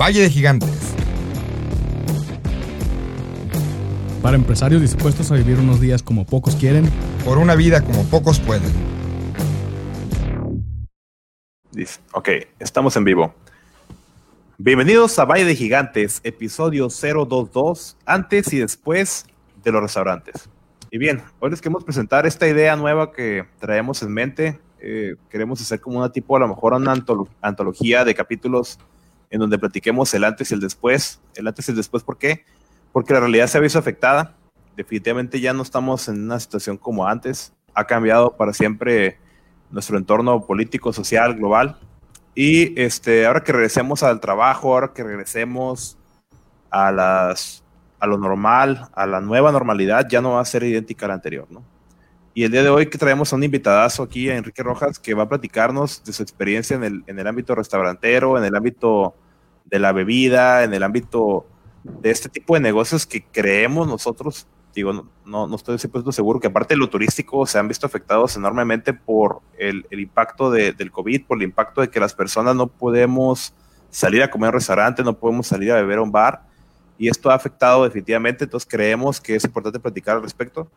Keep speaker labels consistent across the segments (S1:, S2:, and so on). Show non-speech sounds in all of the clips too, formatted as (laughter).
S1: Valle de Gigantes.
S2: Para empresarios dispuestos a vivir unos días como pocos quieren.
S1: Por una vida como pocos pueden.
S3: Ok, estamos en vivo. Bienvenidos a Valle de Gigantes, episodio 022, antes y después de los restaurantes. Y bien, hoy les queremos presentar esta idea nueva que traemos en mente. Eh, queremos hacer como una tipo, a lo mejor una antolo- antología de capítulos en donde platiquemos el antes y el después. El antes y el después, ¿por qué? Porque la realidad se ha visto afectada. Definitivamente ya no estamos en una situación como antes. Ha cambiado para siempre nuestro entorno político, social, global. Y este, ahora que regresemos al trabajo, ahora que regresemos a, las, a lo normal, a la nueva normalidad, ya no va a ser idéntica a la anterior, ¿no? Y el día de hoy que traemos a un invitadazo aquí, a Enrique Rojas, que va a platicarnos de su experiencia en el, en el ámbito restaurantero, en el ámbito de la bebida, en el ámbito de este tipo de negocios que creemos nosotros, digo, no, no, estoy 100% seguro, que aparte de lo turístico se han visto afectados enormemente por el, el impacto de- del COVID, por el impacto de que las personas no podemos salir a comer a un restaurante, no podemos salir a beber a un bar, y esto ha afectado definitivamente, entonces creemos que es importante platicar al respecto.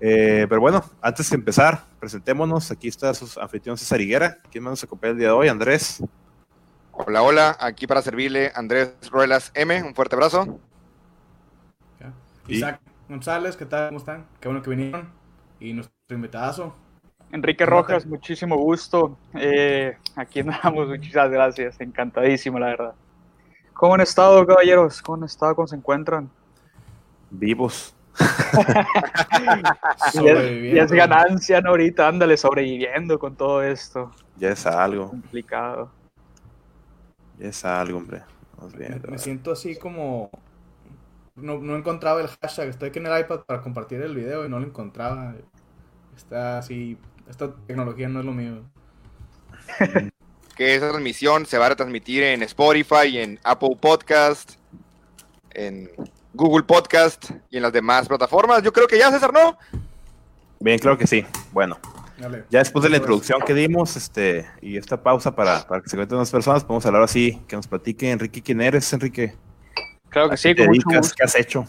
S3: Eh, pero bueno, antes de empezar, presentémonos. Aquí está su anfitrión César Higuera. ¿Quién más nos acompaña el día de hoy? Andrés.
S4: Hola, hola, aquí para servirle Andrés Ruelas M, un fuerte abrazo.
S3: Y-
S2: Isaac González, ¿qué tal? ¿Cómo están? Qué bueno que vinieron. Y nuestro invitadazo.
S5: Enrique
S2: ¿Cómo
S5: Rojas,
S2: te-
S5: muchísimo gusto. Eh, aquí andamos, (laughs) muchas gracias, encantadísimo, la verdad. ¿Cómo han estado, caballeros? ¿Cómo han estado? ¿Cómo se encuentran?
S3: Vivos. (laughs)
S5: Y es, y
S2: Sobreviviendo.
S5: es ganancia, ¿no? Ahorita, ándale, sobreviviendo con todo esto
S3: Ya es algo.
S5: complicado.
S3: Es algo, hombre.
S2: Me,
S3: bien.
S2: me siento así como... No, no encontraba el hashtag. Estoy aquí en el iPad para compartir el video y no lo encontraba. Está así... Esta tecnología no es lo mío.
S4: Que esa transmisión se va a retransmitir en Spotify, en Apple Podcast, en Google Podcast y en las demás plataformas. Yo creo que ya, César, ¿no?
S3: Bien, claro que sí. Bueno,
S2: Dale.
S3: ya después de la introducción que dimos este, y esta pausa para, para que se cuenten las personas, podemos hablar así, que nos platique Enrique quién eres, Enrique.
S5: Claro que sí.
S3: ¿Qué has hecho?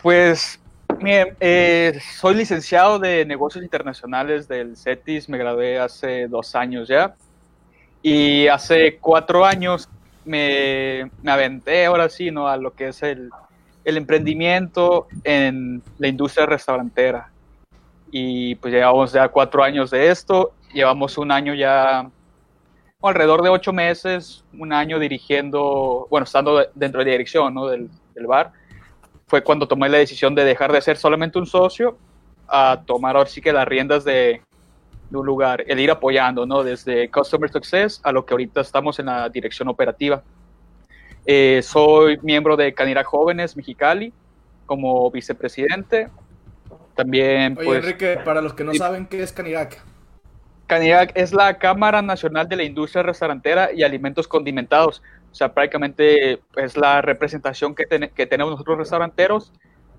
S5: Pues, miren, eh, soy licenciado de negocios internacionales del CETIS, me gradué hace dos años ya. Y hace cuatro años me, me aventé ahora sí, ¿no? A lo que es el, el emprendimiento en la industria restaurantera. Y pues llevamos ya cuatro años de esto, llevamos un año ya, alrededor de ocho meses, un año dirigiendo, bueno, estando dentro de la dirección, ¿no? Del, del bar fue cuando tomé la decisión de dejar de ser solamente un socio a tomar ahora sí que las riendas de, de un lugar, el ir apoyando, ¿no? Desde Customer Success a lo que ahorita estamos en la dirección operativa. Eh, soy miembro de Canira Jóvenes Mexicali como vicepresidente. También,
S2: Oye,
S5: pues,
S2: Enrique, para los que no saben qué es Canirac.
S5: Canirac es la Cámara Nacional de la Industria Restaurantera y Alimentos Condimentados. O sea, prácticamente es la representación que, ten- que tenemos nosotros restauranteros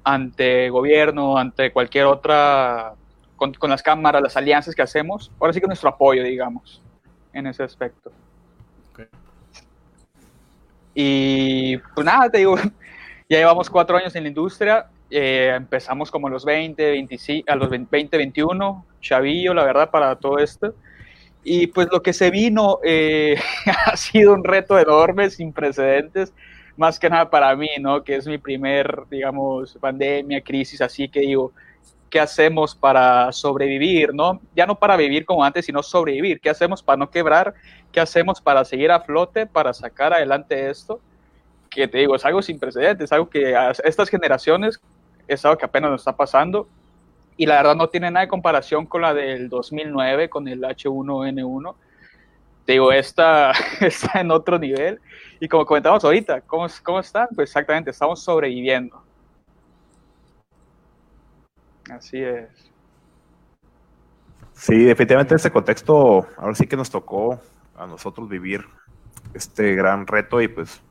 S5: ante gobierno, ante cualquier otra, con, con las cámaras, las alianzas que hacemos. Ahora sí que nuestro apoyo, digamos, en ese aspecto. Y pues nada, te digo, (laughs) ya llevamos cuatro años en la industria. Eh, empezamos como los 20, 25, a los 20, 21, chavillo, la verdad, para todo esto. Y pues lo que se vino eh, (laughs) ha sido un reto enorme, sin precedentes, más que nada para mí, ¿no? Que es mi primer, digamos, pandemia, crisis, así que digo, ¿qué hacemos para sobrevivir, no? Ya no para vivir como antes, sino sobrevivir. ¿Qué hacemos para no quebrar? ¿Qué hacemos para seguir a flote, para sacar adelante esto? Que te digo, es algo sin precedentes, es algo que a estas generaciones es algo que apenas nos está pasando y la verdad no tiene nada de comparación con la del 2009, con el H1N1. Te digo, esta (laughs) está en otro nivel. Y como comentamos ahorita, ¿cómo, cómo están? Pues exactamente, estamos sobreviviendo. Así es.
S3: Sí, definitivamente ese contexto, ahora sí que nos tocó a nosotros vivir este gran reto y pues,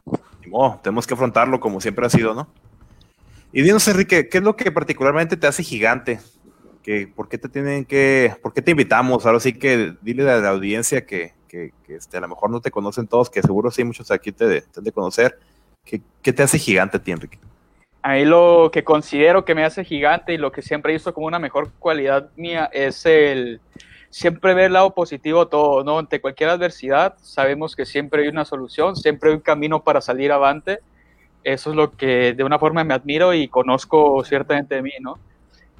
S3: modo, tenemos que afrontarlo como siempre ha sido, ¿no? Y dinos, Enrique, ¿qué es lo que particularmente te hace gigante? ¿Qué, ¿Por qué te tienen que, por qué te invitamos? Ahora sí que dile a la audiencia que, que, que, este, a lo mejor no te conocen todos, que seguro sí muchos aquí te, han de conocer. ¿Qué, ¿Qué, te hace gigante a ti, Enrique?
S5: A mí lo que considero que me hace gigante y lo que siempre he visto como una mejor cualidad mía es el siempre ver el lado positivo todo, ¿no? Ante cualquier adversidad sabemos que siempre hay una solución, siempre hay un camino para salir avante. Eso es lo que de una forma me admiro y conozco ciertamente de mí, ¿no?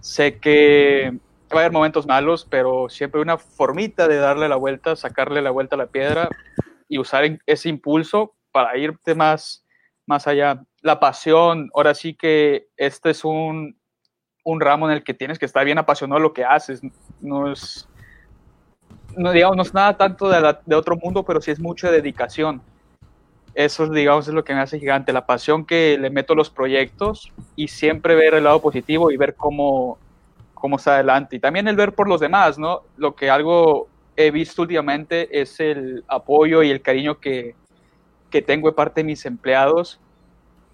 S5: Sé que va a haber momentos malos, pero siempre una formita de darle la vuelta, sacarle la vuelta a la piedra y usar ese impulso para irte más, más allá. La pasión, ahora sí que este es un, un ramo en el que tienes que estar bien apasionado lo que haces. No es, no, digamos, nada tanto de, de otro mundo, pero sí es mucha dedicación. Eso, digamos, es lo que me hace gigante, la pasión que le meto a los proyectos y siempre ver el lado positivo y ver cómo, cómo está adelante. Y también el ver por los demás, ¿no? Lo que algo he visto últimamente es el apoyo y el cariño que, que tengo de parte de mis empleados,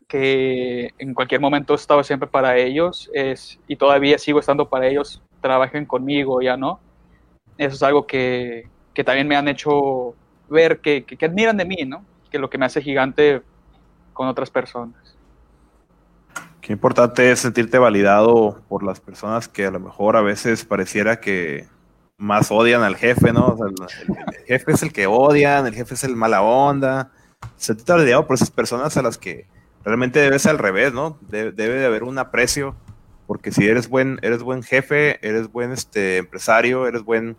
S5: que en cualquier momento he estado siempre para ellos es, y todavía sigo estando para ellos, trabajen conmigo, ya no. Eso es algo que, que también me han hecho ver que, que, que admiran de mí, ¿no? Que lo que me hace gigante con otras personas.
S3: Qué importante es sentirte validado por las personas que a lo mejor a veces pareciera que más odian al jefe, ¿no? O sea, el, jefe es el que odian, el jefe es el mala onda. Sentirte validado por esas personas a las que realmente debe ser al revés, ¿no? Debe, debe de haber un aprecio, porque si eres buen, eres buen jefe, eres buen este, empresario, eres buen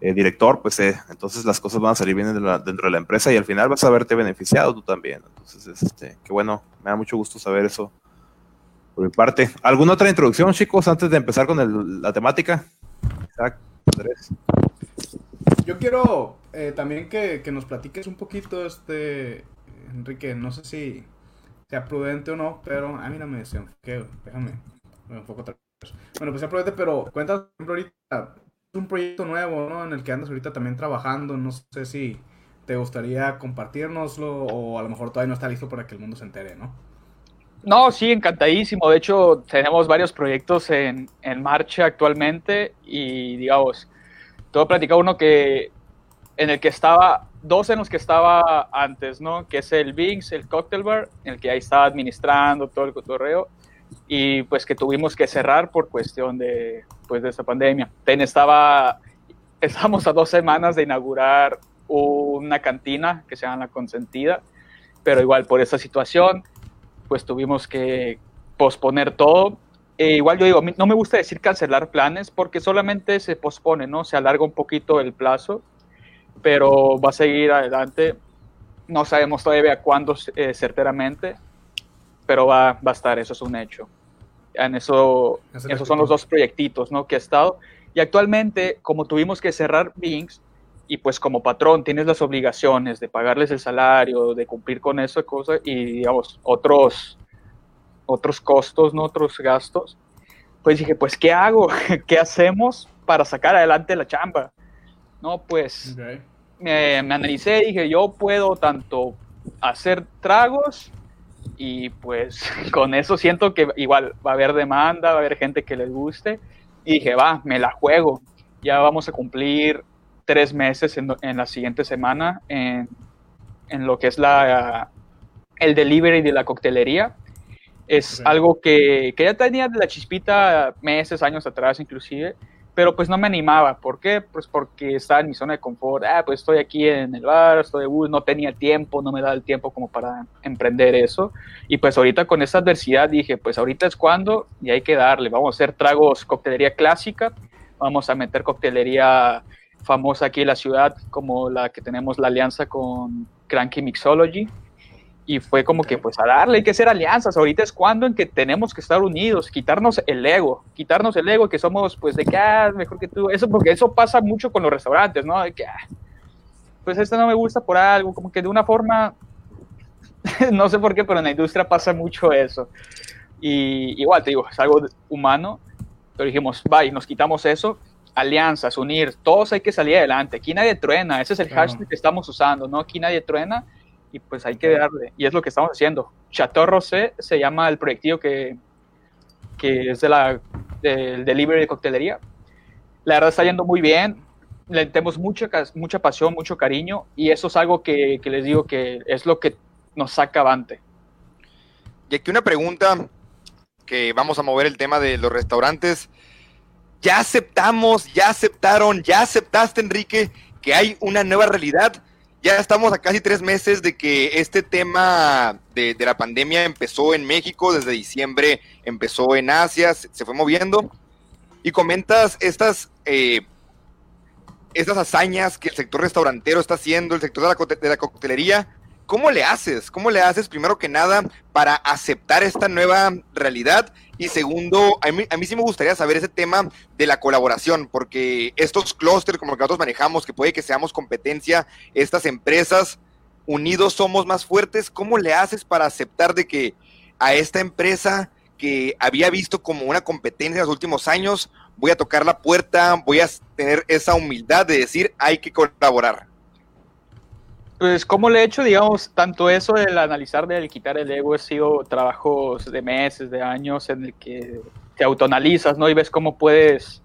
S3: eh, director, pues eh, entonces las cosas van a salir bien dentro de, la, empresa y al final vas a verte beneficiado tú también. Entonces, este, qué bueno, me da mucho gusto saber eso por mi parte. ¿Alguna otra introducción, chicos, antes de empezar con la temática? Isaac, Andrés.
S2: Yo quiero eh, también que, que, nos platiques un poquito, este, Enrique, no sé si sea prudente o no, pero a mí no me desenfoqué, déjame, me enfoco otra vez. Bueno, pues sea prudente, pero cuéntanos ahorita un proyecto nuevo, ¿no? En el que andas ahorita también trabajando. No sé si te gustaría compartirnoslo o a lo mejor todavía no está listo para que el mundo se entere, ¿no?
S5: No, sí, encantadísimo. De hecho, tenemos varios proyectos en, en marcha actualmente y, digamos, te voy platicar uno que en el que estaba, dos en los que estaba antes, ¿no? Que es el Bings, el Cocktail Bar, en el que ahí estaba administrando todo el cotorreo y pues que tuvimos que cerrar por cuestión de, pues, de esta pandemia. Ten estaba, estábamos a dos semanas de inaugurar una cantina que se llama La Consentida, pero igual por esa situación, pues tuvimos que posponer todo. E igual yo digo, no me gusta decir cancelar planes porque solamente se pospone, ¿no? Se alarga un poquito el plazo, pero va a seguir adelante. No sabemos todavía cuándo eh, certeramente, pero va, va a estar, eso es un hecho. En eso, esos son los dos proyectitos ¿no? que he estado. Y actualmente, como tuvimos que cerrar Bings, y pues como patrón tienes las obligaciones de pagarles el salario, de cumplir con eso cosas y digamos otros otros costos, no otros gastos. Pues dije, pues ¿qué hago? (laughs) ¿Qué hacemos para sacar adelante la chamba? No, pues okay. me, me analicé y dije, yo puedo tanto hacer tragos y pues (laughs) con eso siento que igual va a haber demanda, va a haber gente que les guste. Y dije, va, me la juego. Ya vamos a cumplir tres meses en, en la siguiente semana en, en, lo que es la, el delivery de la coctelería. Es okay. algo que, que, ya tenía de la chispita meses, años atrás inclusive, pero pues no me animaba. ¿Por qué? Pues porque estaba en mi zona de confort. Ah, pues estoy aquí en el bar, estoy, uh, no tenía tiempo, no me da el tiempo como para emprender eso. Y pues ahorita con esa adversidad dije, pues ahorita es cuando y hay que darle. Vamos a hacer tragos, coctelería clásica, vamos a meter coctelería famosa aquí en la ciudad, como la que tenemos la alianza con Cranky Mixology y fue como que pues a darle, hay que hacer alianzas, ahorita es cuando en que tenemos que estar unidos, quitarnos el ego, quitarnos el ego que somos pues de que, ah, mejor que tú, eso porque eso pasa mucho con los restaurantes, ¿no? De que, ah, pues esto no me gusta por algo, como que de una forma, (laughs) no sé por qué, pero en la industria pasa mucho eso. Y igual te digo, es algo humano, pero dijimos, bye, nos quitamos eso, alianzas, unir, todos hay que salir adelante, aquí nadie truena, ese es el claro. hashtag que estamos usando, ¿no? Aquí nadie truena y pues hay que darle. Y es lo que estamos haciendo. Chateau Rosé se llama el proyectillo que, que es de la, del delivery de coctelería. La verdad está yendo muy bien. le tenemos mucha, mucha pasión, mucho cariño y eso es algo que, que les digo que es lo que nos saca avante.
S4: Y aquí una pregunta que vamos a mover el tema de los restaurantes. Ya aceptamos, ya aceptaron, ya aceptaste, Enrique, que hay una nueva realidad. Ya estamos a casi tres meses de que este tema de, la pandemia empezó en México, desde diciembre empezó en Asia, se, fue moviendo. Y comentas estas, eh, estas hazañas que el sector restaurantero está haciendo, el sector de la coctelería. ¿Cómo le haces? ¿Cómo le haces, primero que nada, para aceptar esta nueva realidad? Y segundo, a mí, a mí sí me gustaría saber ese tema de la colaboración, porque estos clústeres, como los que nosotros manejamos, que puede que seamos competencia, estas empresas, unidos somos más fuertes, ¿cómo le haces para aceptar de que a esta empresa que había visto como una competencia en los últimos años, voy a tocar la puerta, voy a tener esa humildad de decir, hay que colaborar?
S5: Pues, ¿cómo le he hecho, digamos, tanto eso del analizar, del quitar el ego, ha sido trabajos de meses, de años, en el que te autoanalizas, ¿no? Y ves cómo puedes,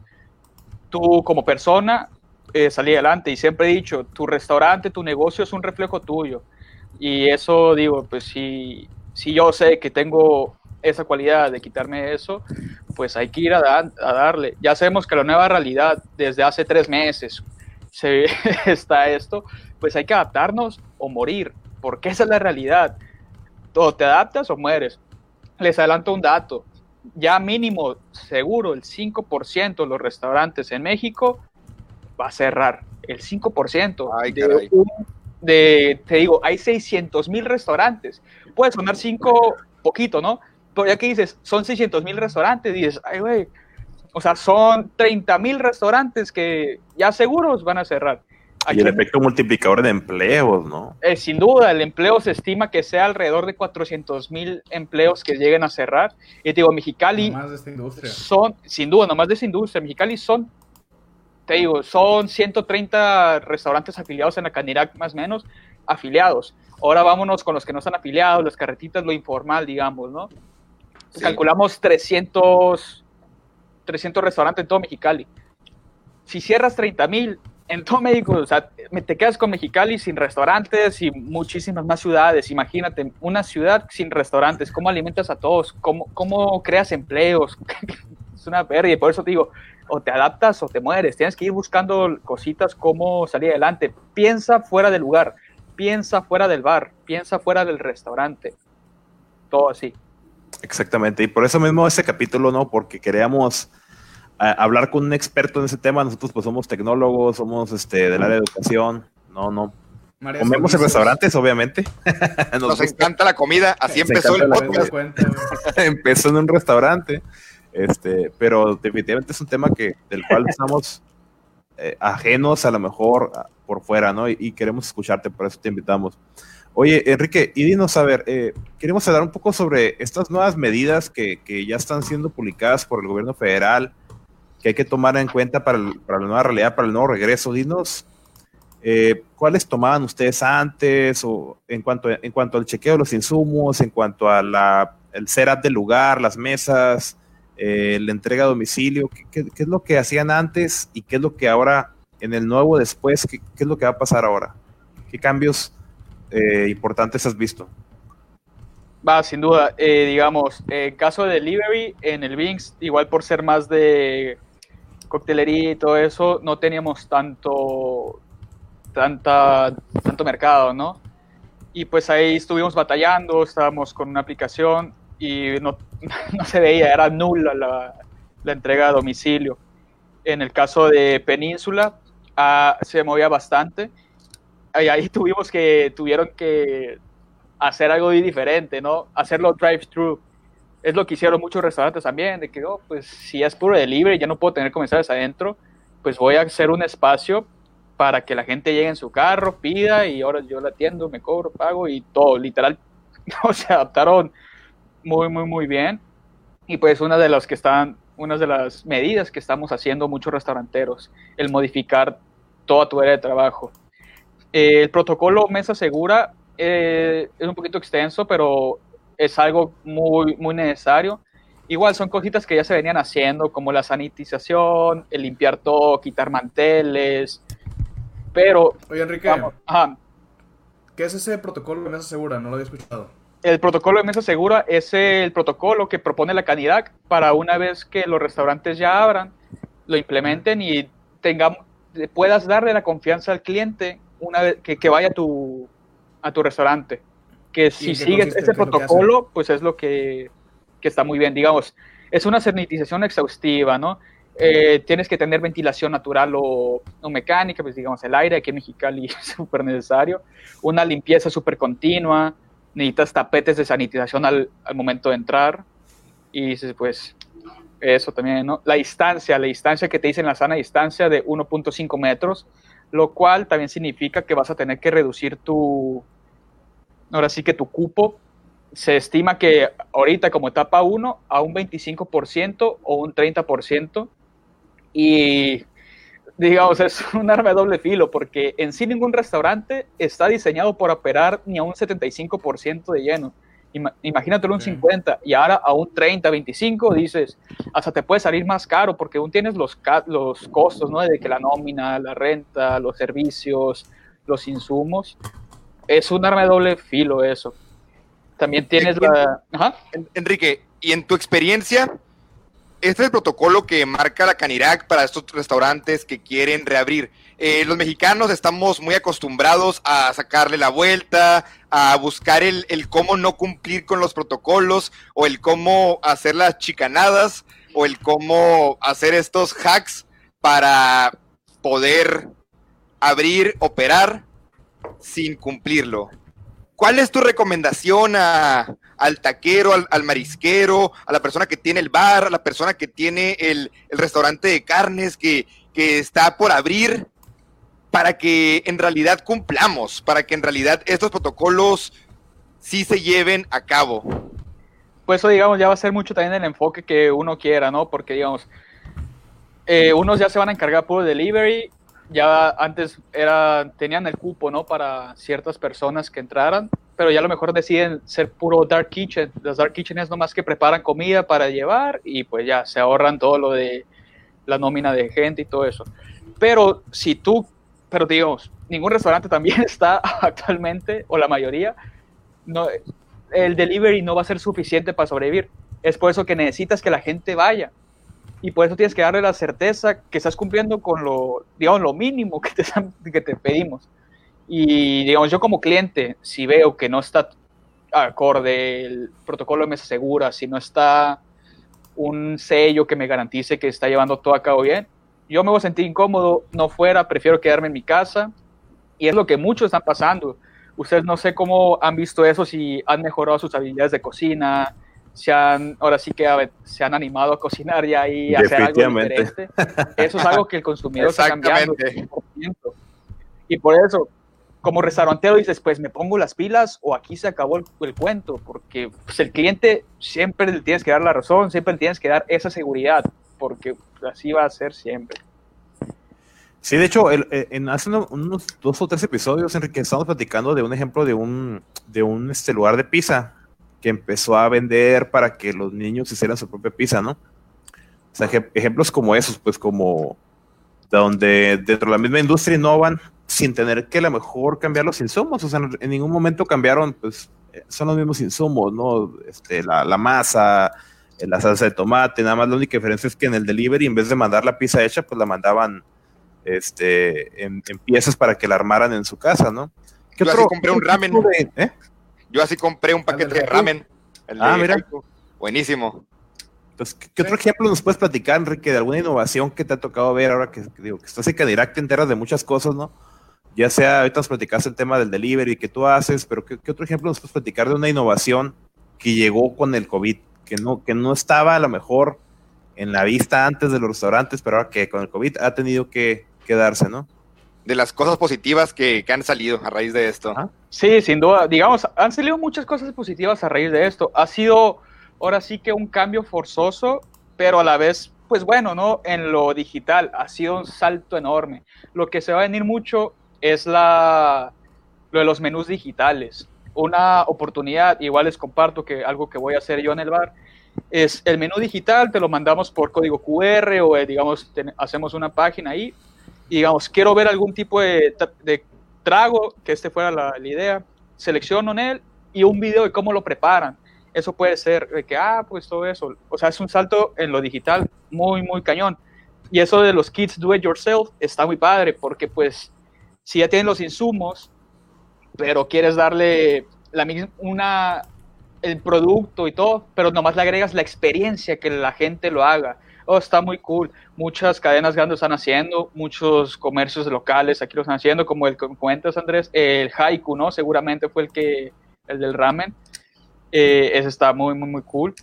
S5: tú como persona, eh, salir adelante. Y siempre he dicho, tu restaurante, tu negocio es un reflejo tuyo. Y eso, digo, pues si, si yo sé que tengo esa cualidad de quitarme eso, pues hay que ir a, a darle. Ya sabemos que la nueva realidad, desde hace tres meses, se, (laughs) está esto, pues hay que adaptarnos o morir, porque esa es la realidad. O te adaptas o mueres. Les adelanto un dato. Ya mínimo, seguro, el 5% de los restaurantes en México va a cerrar. El 5%.
S4: Ay,
S5: de
S4: caray.
S5: un- de, te digo, hay 600 mil restaurantes. Puede sonar 5 poquito, ¿no? Pero ya que dices, son 600 mil restaurantes, dices, ay, güey, o sea, son 30 mil restaurantes que ya seguros van a cerrar.
S3: Y el efecto multiplicador de empleos, ¿no?
S5: eh, sin duda, el empleo se estima que sea alrededor de 400 mil empleos que lleguen a cerrar. Y te digo, Mexicali
S2: Más de esta industria.
S5: son, sin duda, nomás de esa industria, Mexicali son, te digo, son 130 restaurantes afiliados en la Canirac, más o menos, afiliados. Ahora vámonos con los que no están afiliados, las carretitas, lo informal, digamos, ¿no?
S4: Sí.
S5: Calculamos 300, 300 restaurantes en todo Mexicali. Si cierras 30 mil en todo México, o sea, te quedas con Mexicali sin restaurantes y muchísimas más ciudades. Imagínate, una ciudad sin restaurantes, ¿cómo alimentas a todos? ¿Cómo, cómo creas empleos? (laughs) es una pérdida, por eso te digo, o te adaptas o te mueres. Tienes que ir buscando cositas cómo salir adelante. Piensa fuera del lugar, piensa fuera del bar, piensa fuera del restaurante. Todo así.
S3: Exactamente. Y por eso mismo ese capítulo, ¿no? Porque queríamos hablar con un experto en ese tema. Nosotros pues somos tecnólogos, somos este del área de educación. No, no.
S2: María
S3: Comemos en restaurantes, obviamente. (laughs) Nos
S4: encanta la comida, así empezó el podcast. (laughs)
S3: empezó en un restaurante, este, pero definitivamente es un tema que del cual estamos eh, ajenos a lo mejor a- por fuera, ¿no? Y, y queremos escucharte, por eso te invitamos. Oye, Enrique, y dinos, a ver, eh, queremos hablar un poco sobre estas nuevas medidas que, que ya están siendo publicadas por el gobierno federal, que hay que tomar en cuenta para, para la nueva realidad, para el nuevo regreso. Dinos, eh, ¿cuáles tomaban ustedes antes o en cuanto, en cuanto al chequeo de los insumos, en cuanto a la, el setup del lugar, las mesas, eh, la entrega a domicilio? ¿Qué, qué- es lo que hacían antes y qué es lo que ahora, en el nuevo después, qué, qué es lo que va a pasar ahora? ¿Qué cambios eh, importantes has visto?
S5: Va, sin duda. Digamos, en caso de delivery, en el Bings, igual por ser más de coctelería y todo eso, no teníamos tanto, tanta, tanto mercado, ¿no? Y pues ahí estuvimos batallando, estábamos con una aplicación y no, (laughs) no se veía, era nula la, entrega a domicilio. En el caso de Península, ah, se movía bastante. Ahí, ahí tuvimos que, tuvieron que hacer algo diferente, ¿no? Hacerlo drive-thru. Es lo que hicieron muchos restaurantes también, de que, oh, pues si es puro delivery, ya no puedo tener comensales adentro, pues voy a hacer un espacio para que la gente llegue en su carro, pida y ahora yo la atiendo, me cobro, pago y todo, literal. (laughs) No, se adaptaron muy, muy, muy bien. Y pues una de las que están, una de las medidas que estamos haciendo muchos restauranteros, el modificar toda tu área de trabajo. El protocolo Mesa Segura eh, es un poquito extenso, pero es algo muy, muy necesario. Igual son cositas que ya se venían haciendo, como la sanitización, el limpiar todo, quitar manteles, Pero,
S2: Oye, Enrique,
S5: vamos, ajá,
S2: ¿qué es ese protocolo de mesa segura? No lo había escuchado.
S5: el protocolo de mesa segura es el protocolo que propone la Canidad para una vez que los restaurantes ya abran, lo implementen y tengamos, puedas darle la confianza al cliente una vez que, que vaya a tu, a tu restaurante. Que si sigues ese
S2: ¿Qué es lo que
S5: protocolo, pues es lo que, que está muy bien. Digamos, es una sanitización exhaustiva, ¿no? Eh, tienes que tener ventilación natural o, o mecánica, pues digamos, el aire aquí en Mexicali (laughs) es súper necesario. Una limpieza súper continua, necesitas tapetes de sanitización al, al momento de entrar. Y dices, pues, eso también, ¿no? La distancia, la distancia que te dicen la sana distancia de 1.5 metros, lo cual también significa que vas a tener que reducir tu, ahora sí que tu cupo. Se estima que ahorita como etapa 1 a un 25% o un 30%. Y digamos, es (laughs) un arma de doble filo, porque en sí ningún restaurante está diseñado para operar ni a un 75% de lleno. Ima- Imagínatelo un
S2: Ok.
S5: 50 y ahora a un 30, 25, dices, hasta te puede salir más caro porque aún tienes los, los costos, ¿no? De que la nómina, la renta, los servicios, los insumos. Es un arma de doble filo eso. También tienes la... Ajá.
S4: En- Enrique, y en tu experiencia, este es el protocolo que marca la Canirac para estos restaurantes que quieren reabrir. Eh, los mexicanos estamos muy acostumbrados a sacarle la vuelta, a buscar el, el cómo no cumplir con los protocolos, o el cómo hacer las chicanadas, o el cómo hacer estos hacks para poder abrir, operar sin cumplirlo. ¿Cuál es tu recomendación a- al taquero, al, al marisquero, a la persona que tiene el bar, a la persona que tiene el, el restaurante de carnes que, que está por abrir, para que en realidad cumplamos, para que en realidad estos protocolos sí se lleven a cabo?
S5: pues eso, digamos, ya va a ser mucho también el enfoque que uno quiera, ¿no? Porque, digamos, eh, unos ya se van a encargar puro delivery, ya antes era, tenían el cupo, ¿no? Para ciertas personas que entraran, pero ya a lo mejor deciden ser puro dark kitchen. Las dark kitchen es nomás que preparan comida para llevar y pues ya se ahorran todo lo de la nómina de gente y todo eso. Pero si tú, pero digamos, ningún restaurante también (laughs) está actualmente, o la mayoría, no, el delivery no va a ser suficiente para sobrevivir. Es por eso que necesitas que la gente vaya. Y por eso tienes que darle la certeza que estás cumpliendo con lo, digamos, lo mínimo que te, que te pedimos. Y, digamos, yo como cliente, si veo que no está acorde el protocolo de mesa segura, si no está un sello que me garantice que está llevando todo a cabo bien, yo me voy a sentir incómodo, no fuera, prefiero quedarme en mi casa. Y es lo que muchos están pasando. Ustedes no sé cómo han visto eso, si han mejorado sus habilidades de cocina, se han, ahora sí que a se han animado a cocinar ya y a hacer algo diferente. Eso es algo que el consumidor está cambiando.
S4: Exactamente.
S5: 100%. Y por eso, como restaurantero dices, pues me pongo las pilas o aquí se acabó el, el cuento, porque pues, el cliente siempre le tienes que dar la razón, siempre le tienes que dar esa seguridad, porque así va a ser siempre.
S3: Sí, de hecho, el- eh, en hace uno- unos dos o tres episodios, Enrique, estamos platicando de un ejemplo de un, de un este, lugar de pizza que empezó a vender para que los niños hicieran su propia pizza, ¿no? O sea, ejem- ejemplos como esos, pues como donde dentro de la misma industria innovan sin tener que a lo mejor cambiar los insumos, o sea, en ningún momento cambiaron, pues son los mismos insumos, ¿no? Este, la, la masa, la salsa de tomate, nada más la única diferencia es que en el delivery, en vez de mandar la pizza hecha, pues la mandaban este, en, en piezas para que la armaran en su casa, ¿no? ¿Qué
S4: Yo así compré un ramen.
S3: de- ¿eh?
S4: Yo así compré un paquete de ramen. El de
S3: Ah, mira.
S4: Haiku. Buenísimo.
S3: Pues, ¿qué, qué otro ejemplo nos puedes platicar, Enrique, de alguna innovación que te ha tocado ver ahora que, que digo, que estás en Canirac, te enteras de muchas cosas, ¿no? Ya sea, ahorita nos platicaste el tema del delivery que tú haces, pero ¿qué, qué otro ejemplo nos puedes platicar de una innovación que llegó con el COVID, que no, que no estaba a lo mejor en la vista antes de los restaurantes, pero ahora que con el COVID ha tenido que quedarse, ¿no?
S4: De las cosas positivas que, que han salido a raíz de esto.
S3: Ah.
S5: Sí, sin duda. Digamos, han salido muchas cosas positivas a raíz de esto. Ha sido ahora sí que un cambio forzoso, pero a la vez, pues bueno, ¿no? En lo digital ha sido un salto enorme. Lo que se va a venir mucho es la, lo de los menús digitales. Una oportunidad, igual les comparto que algo que voy a hacer yo en el bar, es el menú digital, te lo mandamos por código QR o eh, digamos, ten- hacemos una página ahí digamos, quiero ver algún tipo de, tra- de trago, que este fuera la, la idea, selecciono en él y un video de cómo lo preparan. Eso puede ser de que, ah, pues todo eso. O sea, es un salto en lo digital muy, muy cañón. Y eso de los kits do it yourself está muy padre porque pues si ya tienen los insumos, pero quieres darle la, mis- una, el producto y todo, pero nomás le agregas la experiencia que la gente lo haga. Oh, está muy cool. Muchas cadenas grandes están haciendo, muchos comercios locales aquí lo están haciendo, como el que comentas, Andrés, el Haiku, ¿no? Seguramente fue el que, el del ramen. Eh, ese está muy, muy, muy cool.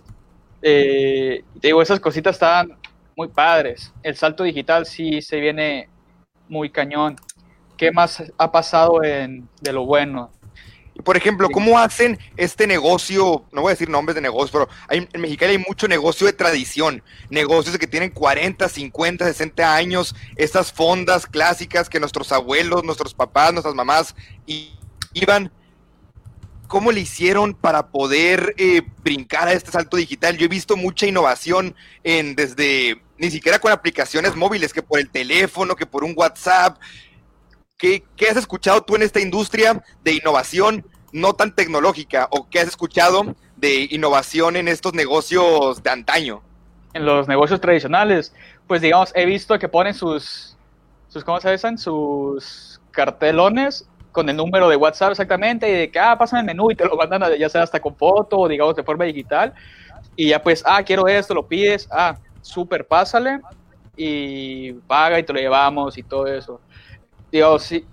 S5: Eh, te digo, esas cositas están muy padres. El salto digital sí se viene muy cañón. ¿Qué más ha pasado en, de lo bueno?
S4: Por ejemplo, ¿cómo hacen este negocio? No voy a decir nombres de negocios, pero hay, en Mexicali hay mucho negocio de tradición. Negocios que tienen 40, 50, 60 años. Estas fondas clásicas que nuestros abuelos, nuestros papás, nuestras mamás iban. ¿Cómo le hicieron para poder eh, brincar a este salto digital? Yo he visto mucha innovación en desde ni siquiera con aplicaciones móviles, que por el teléfono, que por un WhatsApp, ¿Qué, has escuchado tú en esta industria de innovación no tan tecnológica? ¿O qué has escuchado de innovación en estos negocios de antaño?
S5: En los negocios tradicionales, pues digamos, he visto que ponen sus, sus ¿cómo se dicen? Sus cartelones con el número de WhatsApp exactamente y de que, ah, pasan el menú y te lo mandan a- ya sea hasta con foto o digamos de forma digital. Y ya pues, ah, quiero esto, lo pides, ah, súper, pásale y paga y te lo llevamos y todo eso. Digo, sí,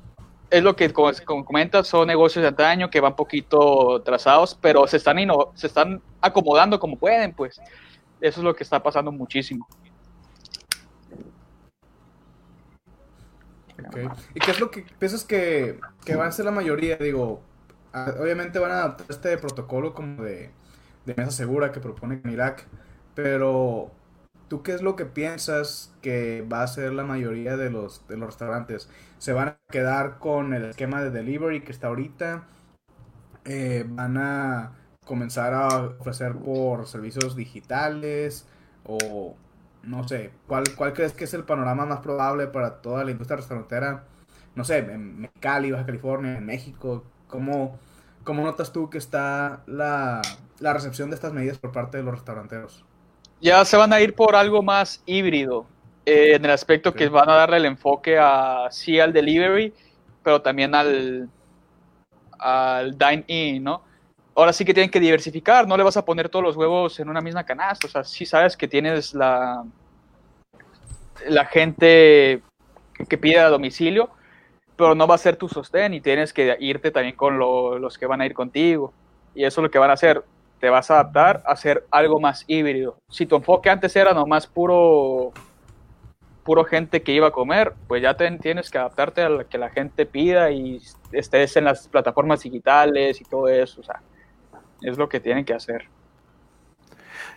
S5: es lo que como, como comentas, son negocios de antaño que van poquito trazados, pero se están, se están acomodando como pueden, pues. Eso es lo que está pasando muchísimo.
S2: ¿Y qué es lo que piensas que, que va a ser la mayoría? Digo, obviamente van a adaptar este protocolo como de, de mesa segura que propone Irak, pero ¿tú qué es lo que piensas que va a ser la mayoría de los, de los restaurantes? ¿Se van a quedar con el esquema de delivery que está ahorita? Eh, ¿Van a comenzar a ofrecer por servicios digitales? ¿O no sé, ¿cuál, ¿cuál crees que es el panorama más probable para toda la industria restaurantera? No sé, en Mexicali, Baja California, en México, ¿cómo, cómo notas tú que está la, la recepción de estas medidas por parte de los restauranteros?
S5: Ya se van a ir por algo más híbrido, eh, en el aspecto que van a darle el enfoque a sí al delivery, pero también al, al dine-in, ¿no? Ahora sí que tienen que diversificar, no le vas a poner todos los huevos en una misma canasta, o sea, sí sabes que tienes la, la gente que pide a domicilio, pero no va a ser tu sostén y tienes que irte también con lo- los que van a ir contigo. Y eso es lo que van a hacer. Te vas a adaptar a hacer algo más híbrido. Si tu enfoque antes era nomás puro, puro gente que iba a comer, pues ya te- tienes que adaptarte a lo que la gente pida y estés en las plataformas digitales y todo eso. O sea, es lo que tienen que hacer.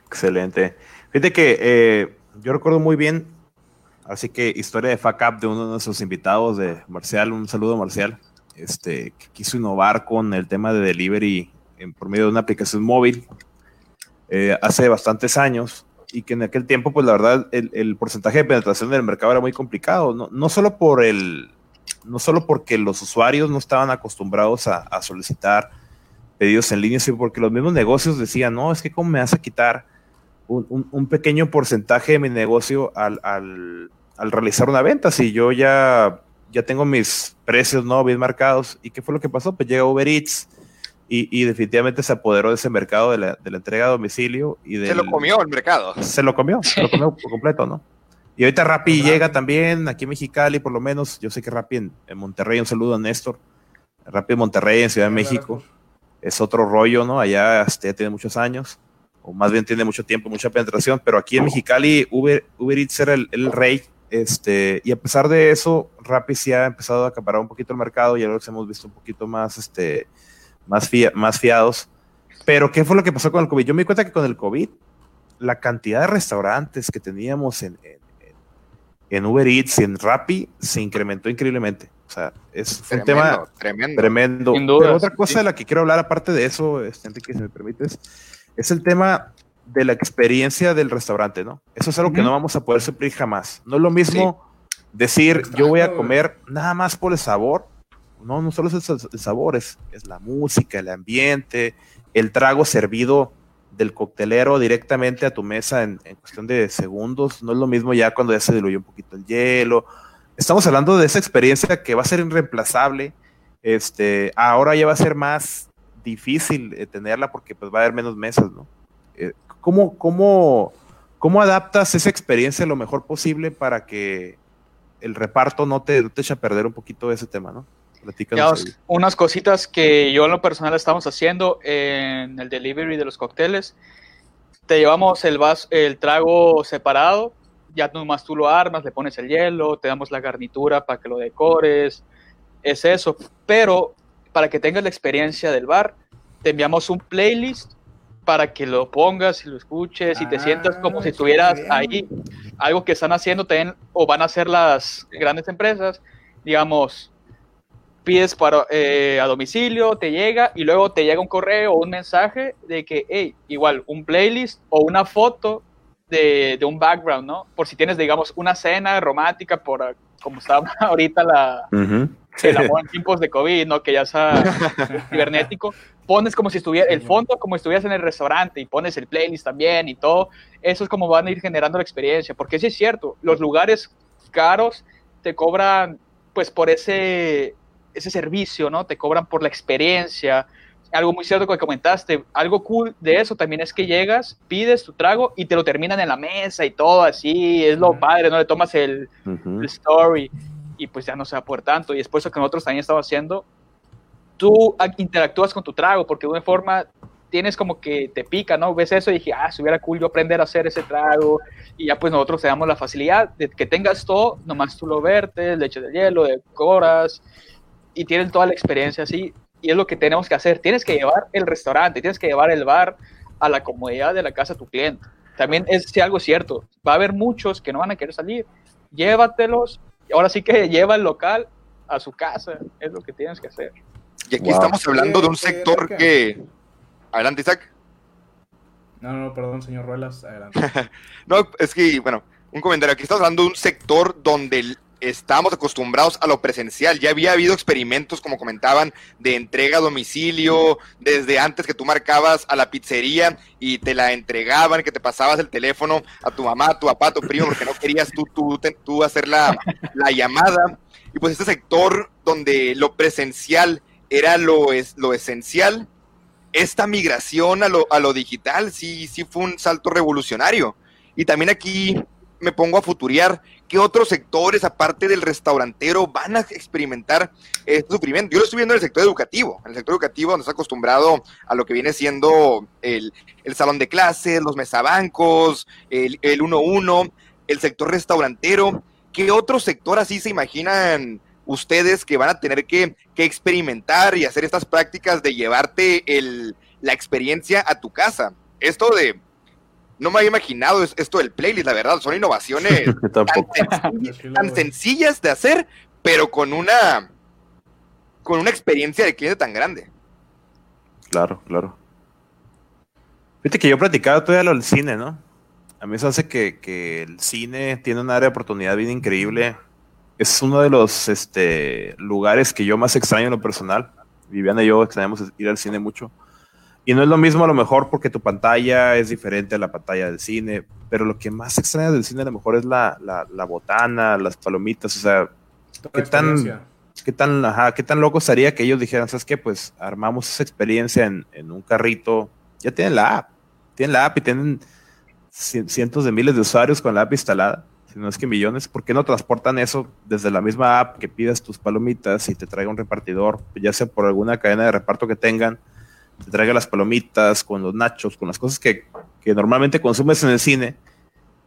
S3: Excelente. Fíjate que eh, yo recuerdo muy bien, así que historia de fuck up de uno de nuestros invitados, de Marcial, un saludo Marcial, este, que quiso innovar con el tema de delivery en, por medio de una aplicación móvil eh, hace bastantes años y que en aquel tiempo, pues la verdad, el, porcentaje de penetración del mercado era muy complicado, no, no solo por el, no solo porque los usuarios no estaban acostumbrados a, solicitar pedidos en línea, sino porque los mismos negocios decían, no, es que cómo me vas a quitar un pequeño porcentaje de mi negocio al, al- al realizar una venta. Si yo ya, ya tengo mis precios no bien marcados. ¿Y qué fue lo que pasó? Pues llega Uber Eats y, y definitivamente se apoderó de ese mercado de la, de la entrega a domicilio. Y
S4: Se
S3: del-
S4: lo comió el mercado.
S3: Se lo comió, se lo comió por completo, ¿no? Y ahorita Rappi llega también, aquí en Mexicali por lo menos. Yo sé que Rappi en, en Monterrey, un saludo a Néstor. Rappi en Monterrey, en Ciudad de México es otro rollo, ¿no? Allá este, ya tiene muchos años, o más bien tiene mucho tiempo, mucha penetración, pero aquí en Mexicali Uber, Uber Eats era el, el rey, este, y a pesar de eso, Rappi sí ha empezado a acaparar un poquito el mercado y ahora los hemos visto un poquito más, este, más, fia- más fiados. Pero, ¿qué fue lo que pasó con el COVID? Yo me di cuenta que con el COVID, la cantidad de restaurantes que teníamos en, en, en Uber Eats y en Rappi se incrementó increíblemente. O sea, es fue un tema
S4: Tremendo, tremendo.
S3: Tremendo.
S5: Sin duda,
S3: Pero otra cosa
S5: sí.
S3: de la que quiero hablar, aparte de eso, Enrique, si me permites, es el tema de la experiencia del restaurante, ¿no? Eso es algo que no vamos a poder suplir jamás. No es lo mismo Decir, yo voy a
S2: Extraño,
S3: comer nada más por el sabor. No, no solo es el, sabor, es, es la música, el ambiente, el trago servido del coctelero directamente a tu mesa en, en cuestión de segundos. No es lo mismo ya cuando ya se diluyó un poquito el hielo. Estamos hablando de esa experiencia que va a ser irreemplazable. Este, ahora ya va a ser más difícil eh, tenerla porque pues va a haber menos mesas, ¿no? Eh, ¿cómo, cómo, ¿Cómo adaptas esa experiencia lo mejor posible para que el reparto no te, no te eche a perder un poquito ese tema, ¿no? Platícanos
S5: Ya,
S3: ahí.
S5: unas cositas que yo en lo personal estamos haciendo en el delivery de los cócteles. Te llevamos el, vas- el trago separado, ya nomás tú lo armas, le pones el hielo, te damos la garnitura para que lo decores, es eso. Pero para que tengas la experiencia del bar, te enviamos un playlist para que lo pongas y lo escuches y te
S2: Ah,
S5: sientas como si estuvieras
S2: bien.
S5: ahí. Algo que están haciendo también, o van a hacer las grandes empresas, digamos, pides para, eh, a domicilio, te llega y luego te llega un correo o un mensaje de que, hey, igual, un playlist o una foto de, de un background, ¿no? Por si tienes, digamos, una cena romántica por, como está (laughs) ahorita la,
S3: Ujú.
S5: el amor en tiempos de COVID, ¿no? Que ya está (laughs) cibernético. Pones como si estuviera el fondo, como si estuvieras en el restaurante y pones el playlist también y todo. Eso es como van a ir generando la experiencia. Porque sí es cierto, los lugares caros te cobran, pues, por ese, ese servicio, ¿no? Te cobran por la experiencia. Algo muy cierto que comentaste, algo cool de eso también es que llegas, pides tu trago y te lo terminan en la mesa y todo así, es lo padre, ¿no? Le tomas el,
S3: Ujú.
S5: el story y pues ya no se va por tanto. Y después lo que nosotros también estamos haciendo, tú interactúas con tu trago porque de una forma tienes como que te pica, ¿no? Ves eso y dije, ah, si hubiera cool yo aprender a hacer ese trago y ya pues nosotros te damos la facilidad de que tengas todo, nomás tú lo vertes, le echas el hielo, decoras y tienes toda la experiencia así y es lo que tenemos que hacer. Tienes que llevar el restaurante, tienes que llevar el bar a la comodidad de la casa de tu cliente. También es sí, algo cierto, va a haber muchos que no van a querer salir, llévatelos, ahora sí que lleva el local a su casa, es lo que tienes que hacer.
S4: Y aquí
S3: Wow.
S4: estamos hablando de un sector que... Adelante, Isaac.
S2: No, no, perdón, señor Ruelas, adelante. (laughs)
S4: No, es que, bueno, un comentario. Aquí estamos hablando de un sector donde el- estamos acostumbrados a lo presencial. Ya había habido experimentos, como comentaban, de entrega a domicilio, desde antes que tú marcabas a la pizzería y te la entregaban, que te pasabas el teléfono a tu mamá, a tu papá, tu primo, porque no querías tú, tú, tú hacer la, la llamada. Y pues este sector donde lo presencial era lo, es, lo esencial, esta migración a lo, a lo digital sí, sí fue un salto revolucionario. Y también aquí me pongo a futuriar qué otros sectores, aparte del restaurantero, van a experimentar este sufrimiento. Yo lo estoy viendo en el sector educativo, en el sector educativo donde está acostumbrado a lo que viene siendo el, el salón de clases, los mesabancos, el, el 1-1, el sector restaurantero. ¿Qué otro sector así se imaginan ustedes que van a tener que, que experimentar y hacer estas prácticas de llevarte el, la experiencia a tu casa? Esto de... No me había imaginado es- esto del playlist, la verdad. Son innovaciones (laughs) tan, (laughs) sencillas de hacer, pero con una con una experiencia de cliente tan grande.
S3: Claro, claro. Fíjate que yo platicaba todavía lo del cine, ¿no? A mí eso hace que, que el cine tiene un área de oportunidad bien increíble. Es uno de los este, lugares que yo más extraño en lo personal. Viviana y yo extrañamos ir al cine mucho. Y no es lo mismo a lo mejor porque tu pantalla es diferente a la pantalla del cine, pero lo que más extraña del cine a lo mejor es la, la, la botana, las palomitas, o sea,
S2: Toda
S3: ¿Qué tan-. ¿Qué tan, ajá, qué tan loco sería que ellos dijeran, ¿sabes qué? Pues armamos esa experiencia en, en un carrito. Ya tienen la app. Tienen la app y tienen ci- cientos de miles de usuarios con la app instalada. Si no es que millones. ¿Por qué no transportan eso desde la misma app que pidas tus palomitas y te traiga un repartidor? Ya sea por alguna cadena de reparto que tengan. Te traiga las palomitas con los nachos, con las cosas que, que normalmente consumes en el cine.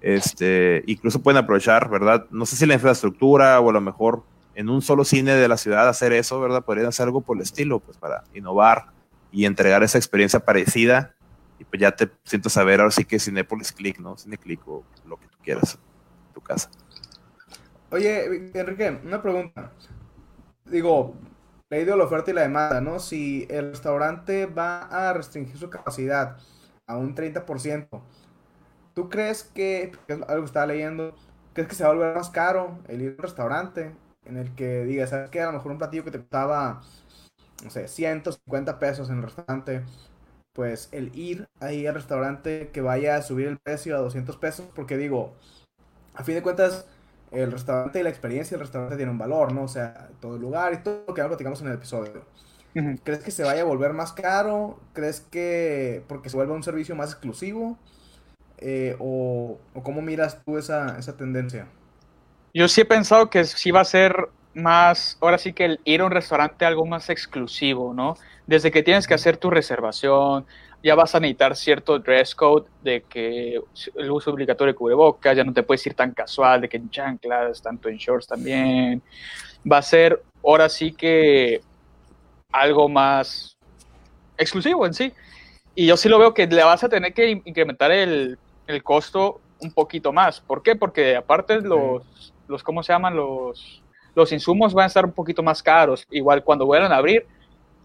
S3: Este, incluso pueden aprovechar, ¿verdad? No sé si la infraestructura o a lo mejor en un solo cine de la ciudad hacer eso, ¿verdad? Podrían hacer algo por el estilo, pues para innovar y entregar esa experiencia parecida. Y pues ya te siento saber ahora sí que Cinepolis Click, ¿no? Cineclick o lo que tú quieras en tu casa.
S2: Oye, Enrique, una pregunta. Digo, leído la oferta y la demanda, ¿no? Si el restaurante va a restringir su capacidad a un 30%, ¿tú crees que, que es algo que estaba leyendo, ¿crees que se va a volver más caro el ir a un restaurante en el que digas, ¿sabes qué? A lo mejor un platillo que te costaba, no sé, 150 pesos en el restaurante, pues el ir ahí al restaurante que vaya a subir el precio a 200 pesos, porque digo, a fin de cuentas, el restaurante y la experiencia del restaurante tiene un valor, ¿no? O sea, todo el lugar y todo lo que ya platicamos en el episodio. ¿Crees que se vaya a volver más caro? ¿Crees que porque se vuelva un servicio más exclusivo? Eh, o, o cómo miras tú esa, esa tendencia?
S5: Yo sí he pensado que sí va a ser más, ahora sí que el ir a un restaurante algo más exclusivo, ¿no? Desde que tienes que hacer tu reservación, ya vas a necesitar cierto dress code de que el uso obligatorio de cubrebocas, ya no te puedes ir tan casual, de que en chanclas, tanto en shorts también. Va a ser ahora sí que algo más exclusivo en sí. Y yo sí lo veo que le vas a tener que in- incrementar el, el costo un poquito más. ¿Por qué? Porque aparte los, los ¿cómo se llaman? Los, los insumos van a estar un poquito más caros. Igual cuando vuelvan a abrir,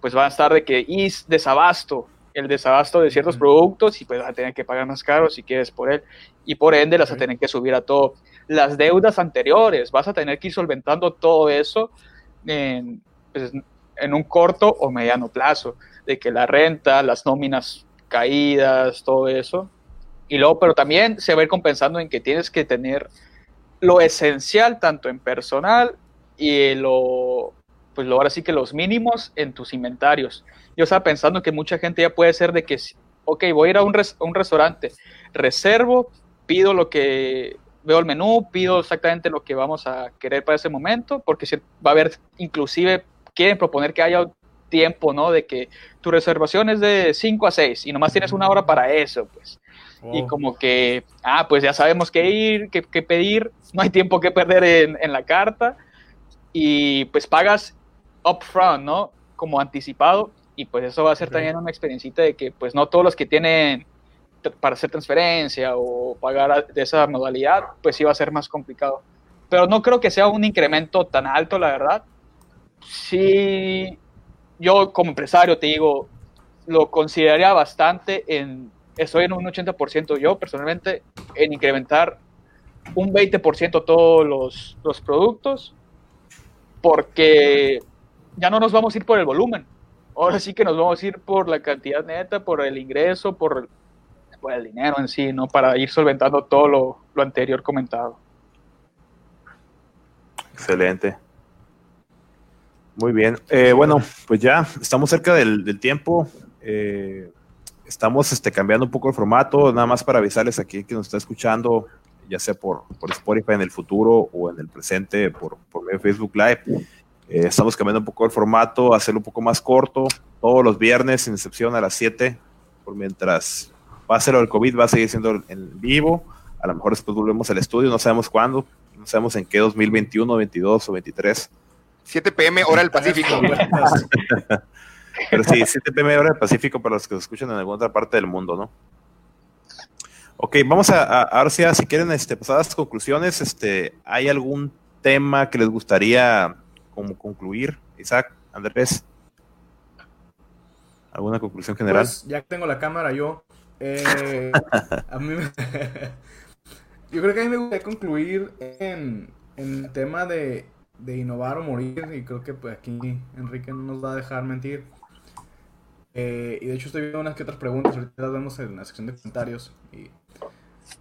S5: pues van a estar de que y desabasto, el desabasto de ciertos productos y pues vas a tener que pagar más caro si quieres por él. Y por ende las vas a tener que subir a todo. Las deudas anteriores, vas a tener que ir solventando todo eso en, pues, en un corto o mediano plazo. De que la renta, las nóminas caídas, todo eso. Y luego, pero también se va a ir compensando en que tienes que tener lo esencial, tanto en personal y lo, pues lo, ahora sí que los mínimos en tus inventarios. Yo estaba pensando que mucha gente ya puede ser de que, ok, voy a ir a un, res- a un restaurante, reservo, pido lo que, veo el menú, pido exactamente lo que vamos a querer para ese momento, porque si- va a haber, inclusive, quieren proponer que haya tiempo, ¿no? De que tu reservación es de 5 a 6 y nomás tienes una hora para eso, pues. Y como que, ah, pues ya sabemos qué ir, qué, qué pedir, no hay tiempo que perder en, en la carta y pues pagas upfront, ¿no? Como anticipado y pues eso va a ser
S2: Ok.
S5: también una experiencia de que pues no todos los que tienen para hacer transferencia o pagar de esa modalidad, pues sí va a ser más complicado. Pero no creo que sea un incremento tan alto, la verdad. Sí, yo como empresario te digo, lo consideraría bastante en, estoy en un 80% yo personalmente, en incrementar un 20% todos los, los productos, porque ya no nos vamos a ir por el volumen, ahora sí que nos vamos a ir por la cantidad neta, por el ingreso, por, el dinero en sí, ¿no? Para ir solventando todo lo, anterior comentado.
S3: Excelente. Muy bien. Eh, bueno, pues ya estamos cerca del, tiempo. Eh, estamos este, cambiando un poco el formato, nada más para avisarles aquí que nos está escuchando, ya sea por, por Spotify en el futuro o en el presente por, por Facebook Live. Eh, estamos cambiando un poco el formato, hacerlo un poco más corto, todos los viernes, sin excepción a las 7, por mientras pase lo del COVID, va a seguir siendo en vivo. A lo mejor después volvemos al estudio, no sabemos cuándo, no sabemos en qué 2021, 22 o 23.
S4: 7 pm, hora del Pacífico. (laughs)
S3: Pero sí, 7 pm hora del Pacífico para los que nos escuchan en alguna otra parte del mundo, ¿no? Ok, vamos a, a ahora sí, a, si quieren este, pasar a las conclusiones, este, ¿hay algún tema que les gustaría como concluir? Isaac, Andrés, ¿alguna conclusión general?
S2: Pues, ya tengo la cámara yo, eh, (laughs) a mí me- (laughs) yo creo que a mí me gustaría concluir en, en el tema de, de innovar o morir y creo que pues aquí Enrique no nos va a dejar mentir. Eh, y de hecho estoy viendo unas que otras preguntas, ahorita las vemos en la sección de comentarios y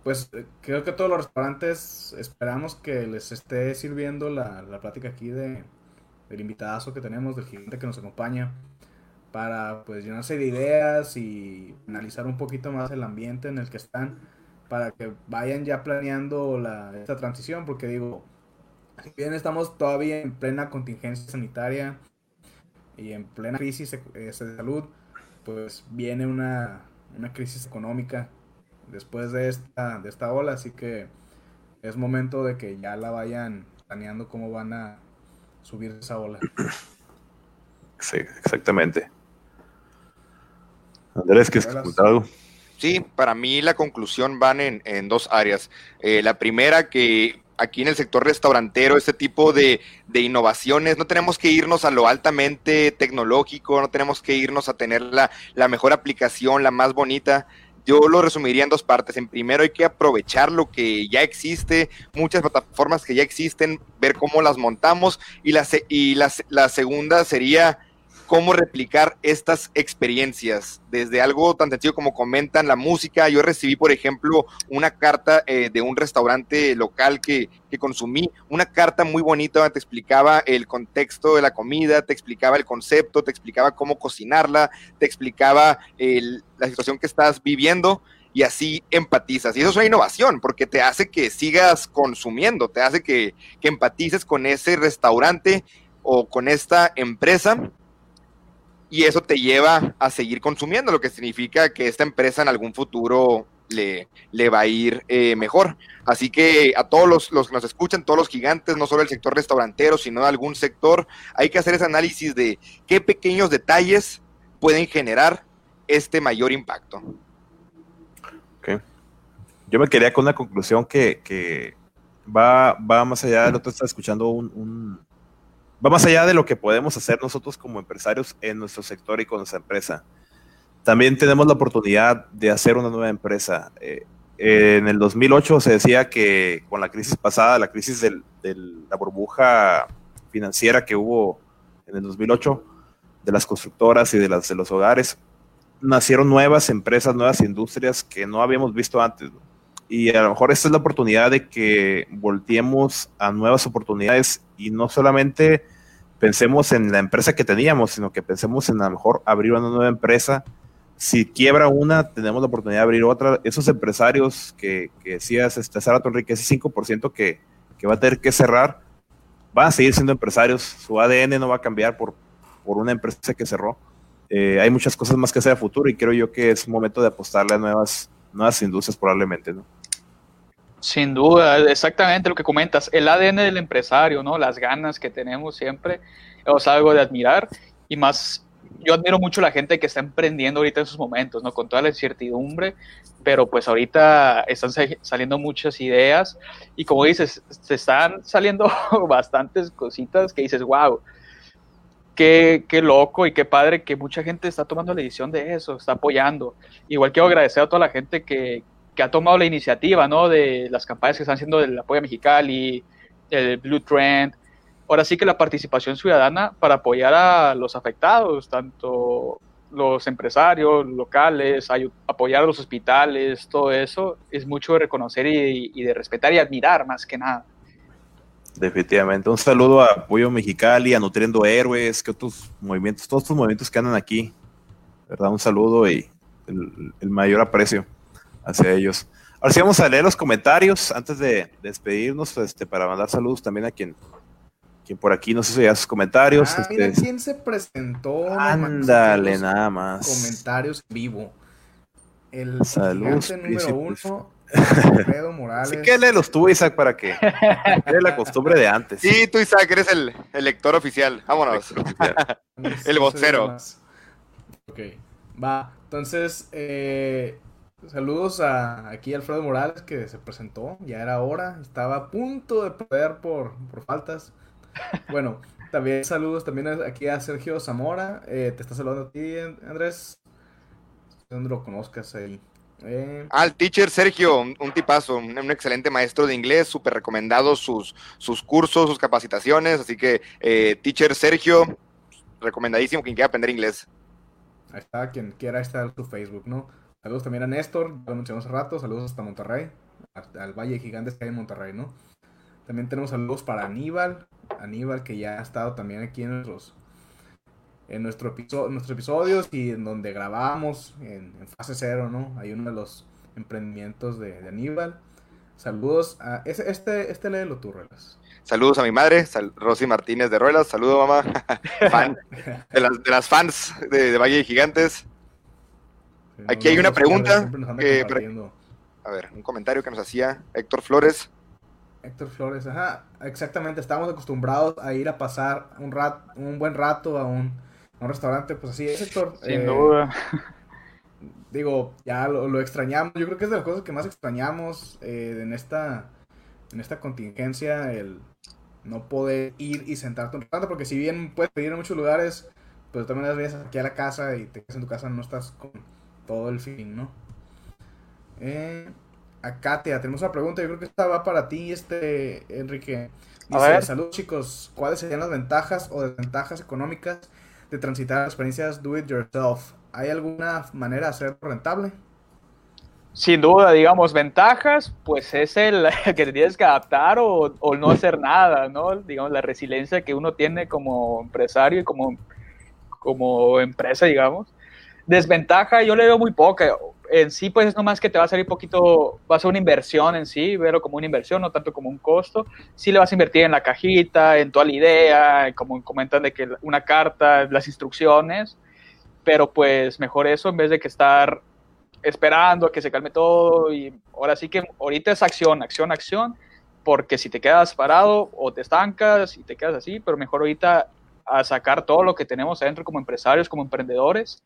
S2: pues creo que todos los restaurantes esperamos que les esté sirviendo la, la plática aquí de, del invitadazo que tenemos, del gigante que nos acompaña para pues llenarse de ideas y analizar un poquito más el ambiente en el que están para que vayan ya planeando la, esta transición porque digo si bien estamos todavía en plena contingencia sanitaria y en plena crisis eh, de salud pues viene una, una crisis económica después de esta, de esta ola así que es momento de que ya la vayan planeando cómo van a subir esa ola
S3: Sí, exactamente. Andrés, ¿quieres
S2: Hola.
S3: comentar algo?
S4: Sí, para mí la conclusión van en, en dos áreas. Eh, la primera, que aquí en el sector restaurantero, este tipo de, de innovaciones, no tenemos que irnos a lo altamente tecnológico, no tenemos que irnos a tener la, la mejor aplicación, la más bonita. Yo lo resumiría en dos partes. En primero hay que aprovechar lo que ya existe, muchas plataformas que ya existen, ver cómo las montamos y la, y la, la segunda sería cómo replicar estas experiencias. Desde algo tan sencillo como comentan la música, yo recibí, por ejemplo, una carta eh, de un restaurante local que, que, consumí, una carta muy bonita donde te explicaba el contexto de la comida, te explicaba el concepto, te explicaba cómo cocinarla, te explicaba la situación que estás viviendo y así empatizas. Y eso es una innovación porque te hace que sigas consumiendo, te hace que empatices con ese restaurante o con esta empresa y eso te lleva a seguir consumiendo, lo que significa que esta empresa en algún futuro le, le va a ir eh, mejor. Así que a todos los, los, que nos escuchan, todos los gigantes, no solo el sector restaurantero, sino algún sector, hay que hacer ese análisis de qué pequeños detalles pueden generar este mayor impacto.
S3: Okay. Yo me quería con una conclusión que, que va, va más allá de lo que está escuchando un va más allá de lo que podemos hacer nosotros como empresarios en nuestro sector y con nuestra empresa. También tenemos la oportunidad de hacer una nueva empresa. Eh, en el 2008 se decía que con la crisis pasada, la crisis de la burbuja financiera que hubo en el 2008, de las constructoras y de, las, de los hogares, nacieron nuevas empresas, nuevas industrias que no habíamos visto antes. ¿no? Y a lo mejor esta es la oportunidad de que volteemos a nuevas oportunidades y no solamente pensemos en la empresa que teníamos, sino que pensemos en a lo mejor abrir una nueva empresa. Si quiebra una, tenemos la oportunidad de abrir otra. Esos empresarios que, que decías, este, Sarato Enrique, ese 5% que, que va a tener que cerrar, van a seguir siendo empresarios. Su ADN no va a cambiar por, por una empresa que cerró. Eh, hay muchas cosas más que hacer a futuro y creo yo que es momento de apostarle a nuevas, nuevas industrias probablemente, ¿no?
S5: Sin duda, exactamente lo que comentas, el ADN del empresario, ¿no? Las ganas que tenemos siempre, es algo de admirar y más, yo admiro mucho la gente que está emprendiendo ahorita en esos momentos, ¿no? Con toda la incertidumbre, pero pues ahorita están saliendo muchas ideas y como dices, se están saliendo (laughs) bastantes cositas que dices, wow, Qué, qué, loco y qué padre que mucha gente está tomando la decisión de eso, está apoyando. Igual quiero agradecer a toda la gente que, que ha tomado la iniciativa, ¿no? De las campañas que están haciendo del apoyo a Mexicali, el Blue Trend. Ahora sí que la participación ciudadana para apoyar a los afectados, tanto los empresarios locales, apoyar a los hospitales, todo eso, es mucho de reconocer y, y de respetar y admirar más que nada.
S3: Definitivamente. Un saludo a Apoyo Mexicali, a Nutriendo Héroes, que otros movimientos, todos estos movimientos que andan aquí. ¿Verdad? Un saludo y el, el mayor aprecio hacia ellos. Ahora sí vamos a leer los comentarios antes de despedirnos, este, para mandar saludos también a quien, quien por aquí nos hizo ya sus comentarios.
S2: Ah,
S3: este,
S2: mira quién se presentó.
S3: Ándale, nada más.
S2: Comentarios vivo. El
S3: saludos
S2: número uno, (laughs) Alfredo Morales.
S3: Sí que léelos tú, Isaac, para que quede la costumbre de antes.
S4: Sí, tú, Isaac, eres el, el lector oficial. Vámonos. el (laughs) vocero.
S2: Ok, va. Entonces, eh, Saludos a aquí Alfredo Morales que se presentó, ya era hora, estaba a punto de perder por, por faltas. Bueno, (laughs) también saludos también aquí a Sergio Zamora, eh, te está saludando a ti Andrés, donde lo conozcas él. Eh...
S4: Al teacher Sergio, un, un tipazo, un, un, excelente maestro de inglés, súper recomendado sus, sus cursos, sus capacitaciones, así que eh, teacher Sergio, recomendadísimo quien quiera aprender inglés.
S2: Ahí está, quien quiera está en su Facebook, ¿no? Saludos también a Néstor, ya lo mencionamos hace rato. Saludos hasta Monterrey, al Valle Gigantes que hay en Monterrey, ¿no? También tenemos saludos para Aníbal. Aníbal que ya ha estado también aquí en nuestros, en nuestro episodio, nuestros episodios y en donde grabamos en, fase cero, ¿no? Hay uno de los emprendimientos de, Aníbal. Saludos a... Este, este, este léelo tú, Ruelas.
S4: Saludos a mi madre, Sal Rosy Martínez de Ruelas. Saludos, mamá. (laughs) Fan de, las, fans de, de Valle Gigantes. Aquí hay una pregunta. Que, a ver, un comentario que nos hacía Héctor Flores.
S2: Héctor Flores, ajá, exactamente. Estamos acostumbrados a ir a pasar un, rat, un buen rato a un, a un restaurante, pues así es, Héctor.
S5: Sin eh, duda. (laughs)
S2: Digo, ya lo, lo, extrañamos. Yo creo que es de las cosas que más extrañamos eh, en esta en esta contingencia, el no poder ir y sentarte un rato, porque si bien puedes pedir en muchos lugares, pues también las vienes aquí a la casa y te quedas en tu casa, no estás con todo el fin, ¿no? Eh, a Katia, tenemos una pregunta, yo creo que esta va para ti, este, Enrique. Dice,
S5: ver.
S2: salud chicos, ¿cuáles serían las ventajas o desventajas económicas de transitar a experiencias do it yourself? ¿Hay alguna manera de hacerlo rentable?
S5: Sin duda, digamos, ventajas, pues es el (laughs) que te tienes que adaptar o, o no hacer nada, ¿no? Digamos, la resiliencia que uno tiene como empresario y como, como empresa, digamos. Desventaja, yo le veo muy poca. En sí, pues es nomás que te va a salir poquito, va a ser una inversión en sí, verlo como una inversión, no tanto como un costo. Sí le vas a invertir en la cajita, en toda la idea, como comentan de que una carta, las instrucciones, pero pues mejor eso en vez de que estar esperando a que se calme todo y ahora sí que ahorita es acción, acción, acción, porque si te quedas parado o te estancas y te quedas así, pero mejor ahorita a sacar todo lo que tenemos adentro como empresarios, como emprendedores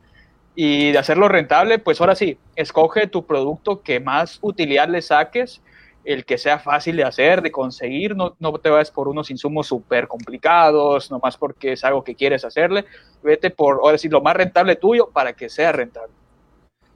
S5: y de hacerlo rentable, pues ahora sí, escoge tu producto que más utilidad le saques, el que sea fácil de hacer, de conseguir, no, no te vayas por unos insumos súper complicados, nomás porque es algo que quieres hacerle, vete por, ahora sí, lo más rentable tuyo para que sea rentable.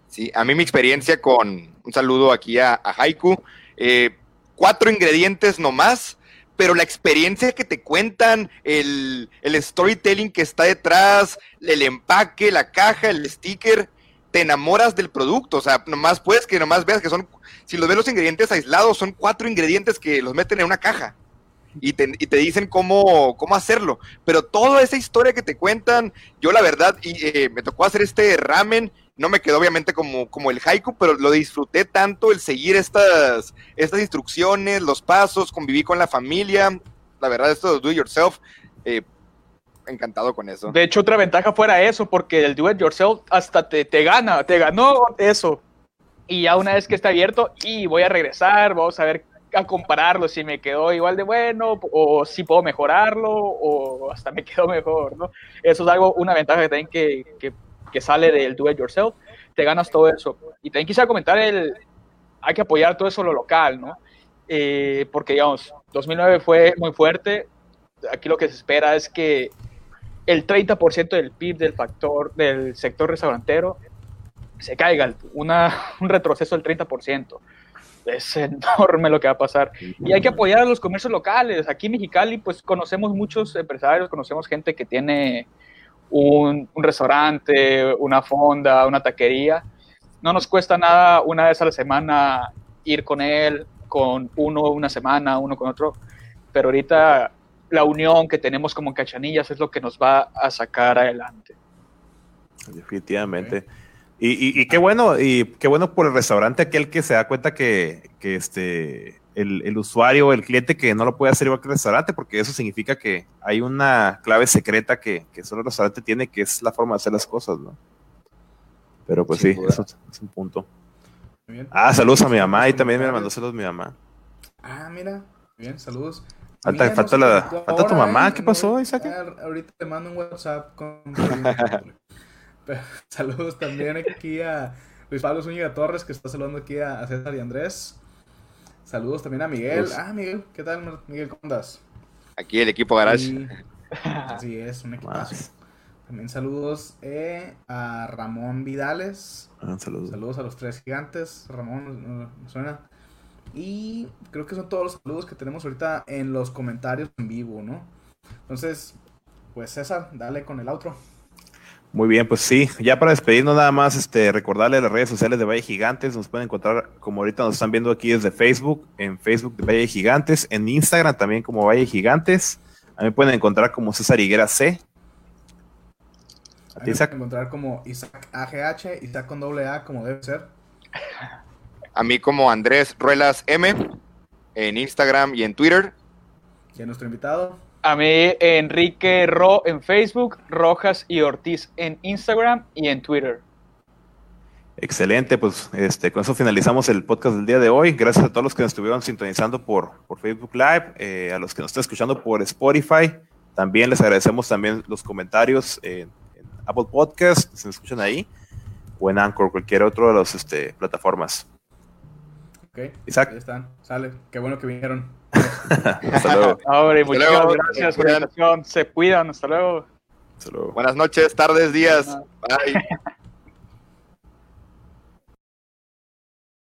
S4: Sí, a mí mi experiencia con un saludo aquí a, Haiku, eh, cuatro ingredientes nomás, pero la experiencia que te cuentan, el, el storytelling que está detrás, el empaque, la caja, el sticker, te enamoras del producto, o sea, nomás puedes que nomás veas que son, si los ves los ingredientes aislados, son cuatro ingredientes que los meten en una caja. Y te, y te dicen cómo, cómo hacerlo. Pero toda esa historia que te cuentan, yo la verdad, y, eh, me tocó hacer este ramen, no me quedó obviamente como, como el haiku, pero lo disfruté tanto el seguir estas, estas instrucciones, los pasos, conviví con la familia. La verdad, esto de do it yourself, eh, encantado con eso.
S5: De hecho, otra ventaja fuera eso, porque el do it yourself hasta te, te gana, te ganó eso. Y ya una vez que está abierto, y voy a regresar, vamos a ver, a compararlo, si me quedó igual de bueno, o si puedo mejorarlo, o hasta me (laughs) quedó mejor, ¿no? Eso es algo, una ventaja que también que, que, que sale del do it yourself, te ganas todo eso. Y también quisiera comentar el, hay que apoyar todo eso lo local, ¿no? Eh, porque, digamos, 2009 fue muy fuerte, aquí lo que se espera es que el 30% del PIB del factor del sector restaurantero se caiga, una, (laughs) un retroceso del 30%. Es enorme lo que va a pasar. Y hay que apoyar a los comercios locales. Aquí en Mexicali, pues conocemos muchos empresarios, conocemos gente que tiene un, un restaurante, una fonda, una taquería. No nos cuesta nada una vez a la semana ir con él, con uno una semana, uno con otro. Pero ahorita la unión que tenemos como cachanillas es lo que nos va a sacar adelante.
S3: Definitivamente. Y, y, y, qué bueno, y qué bueno por el restaurante aquel que se da cuenta que, que este el, el, usuario, el cliente que no lo puede hacer igual que el restaurante, porque eso significa que hay una clave secreta que, que solo el restaurante tiene, que es la forma de hacer las cosas, ¿no? Pero pues Sin sí, duda. eso es un punto. Ah, saludos a mi mamá y también me mandó saludos a mi mamá.
S2: Ah, mira, bien, saludos.
S3: Falta, Mira, falta, la, falta tu mamá, ¿qué pasó, Isaac?
S2: Ahorita te mando un WhatsApp con... (laughs) (laughs) Saludos también aquí a Luis Pablo Zúñiga Torres, que está saludando aquí a César y Andrés. Saludos también a Miguel. Ah, Miguel, ¿qué tal, Miguel? ¿Cómo andas?
S4: Aquí el equipo Garage.
S2: Y... (laughs) Así es, un equipazo. También saludos eh, a Ramón Vidales.
S3: Ah, saludos.
S2: saludos a los tres gigantes. Ramón, me suena. Y creo que son todos los saludos que tenemos ahorita en los comentarios en vivo, ¿no? Entonces, pues César, dale con el outro.
S3: Muy bien, pues sí, ya para despedirnos nada más, este, recordarle las redes sociales de Valle Gigantes, nos pueden encontrar como ahorita nos están viendo aquí desde Facebook, en Facebook de Valle Gigantes, en Instagram también como Valle Gigantes, a mí pueden encontrar como César Higuera C.
S2: ¿A ti, Isaac? encontrar como Isaac AGH, Isaac con doble A como debe ser.
S4: A mí como Andrés Ruelas M en Instagram y en Twitter.
S2: ¿Y a nuestro invitado?
S5: A mí, Enrique Ro en Facebook, Rojas y Ortiz en Instagram y en Twitter.
S3: Excelente, pues este, con eso finalizamos el podcast del día de hoy. Gracias a todos los que nos estuvieron sintonizando por, por Facebook Live, eh, a los que nos están escuchando por Spotify. También les agradecemos también los comentarios en, en Apple Podcast, si nos escuchan ahí, o en Anchor, cualquier otra de las este, plataformas.
S2: Ok, Isaac. Ahí están, sale. Qué bueno que vinieron. (laughs)
S3: hasta luego. (laughs)
S5: Ahora, muchas luego. gracias por la invitación. Se cuidan. Hasta luego.
S3: Hasta luego.
S4: Buenas noches, tardes, días. Bye. (laughs)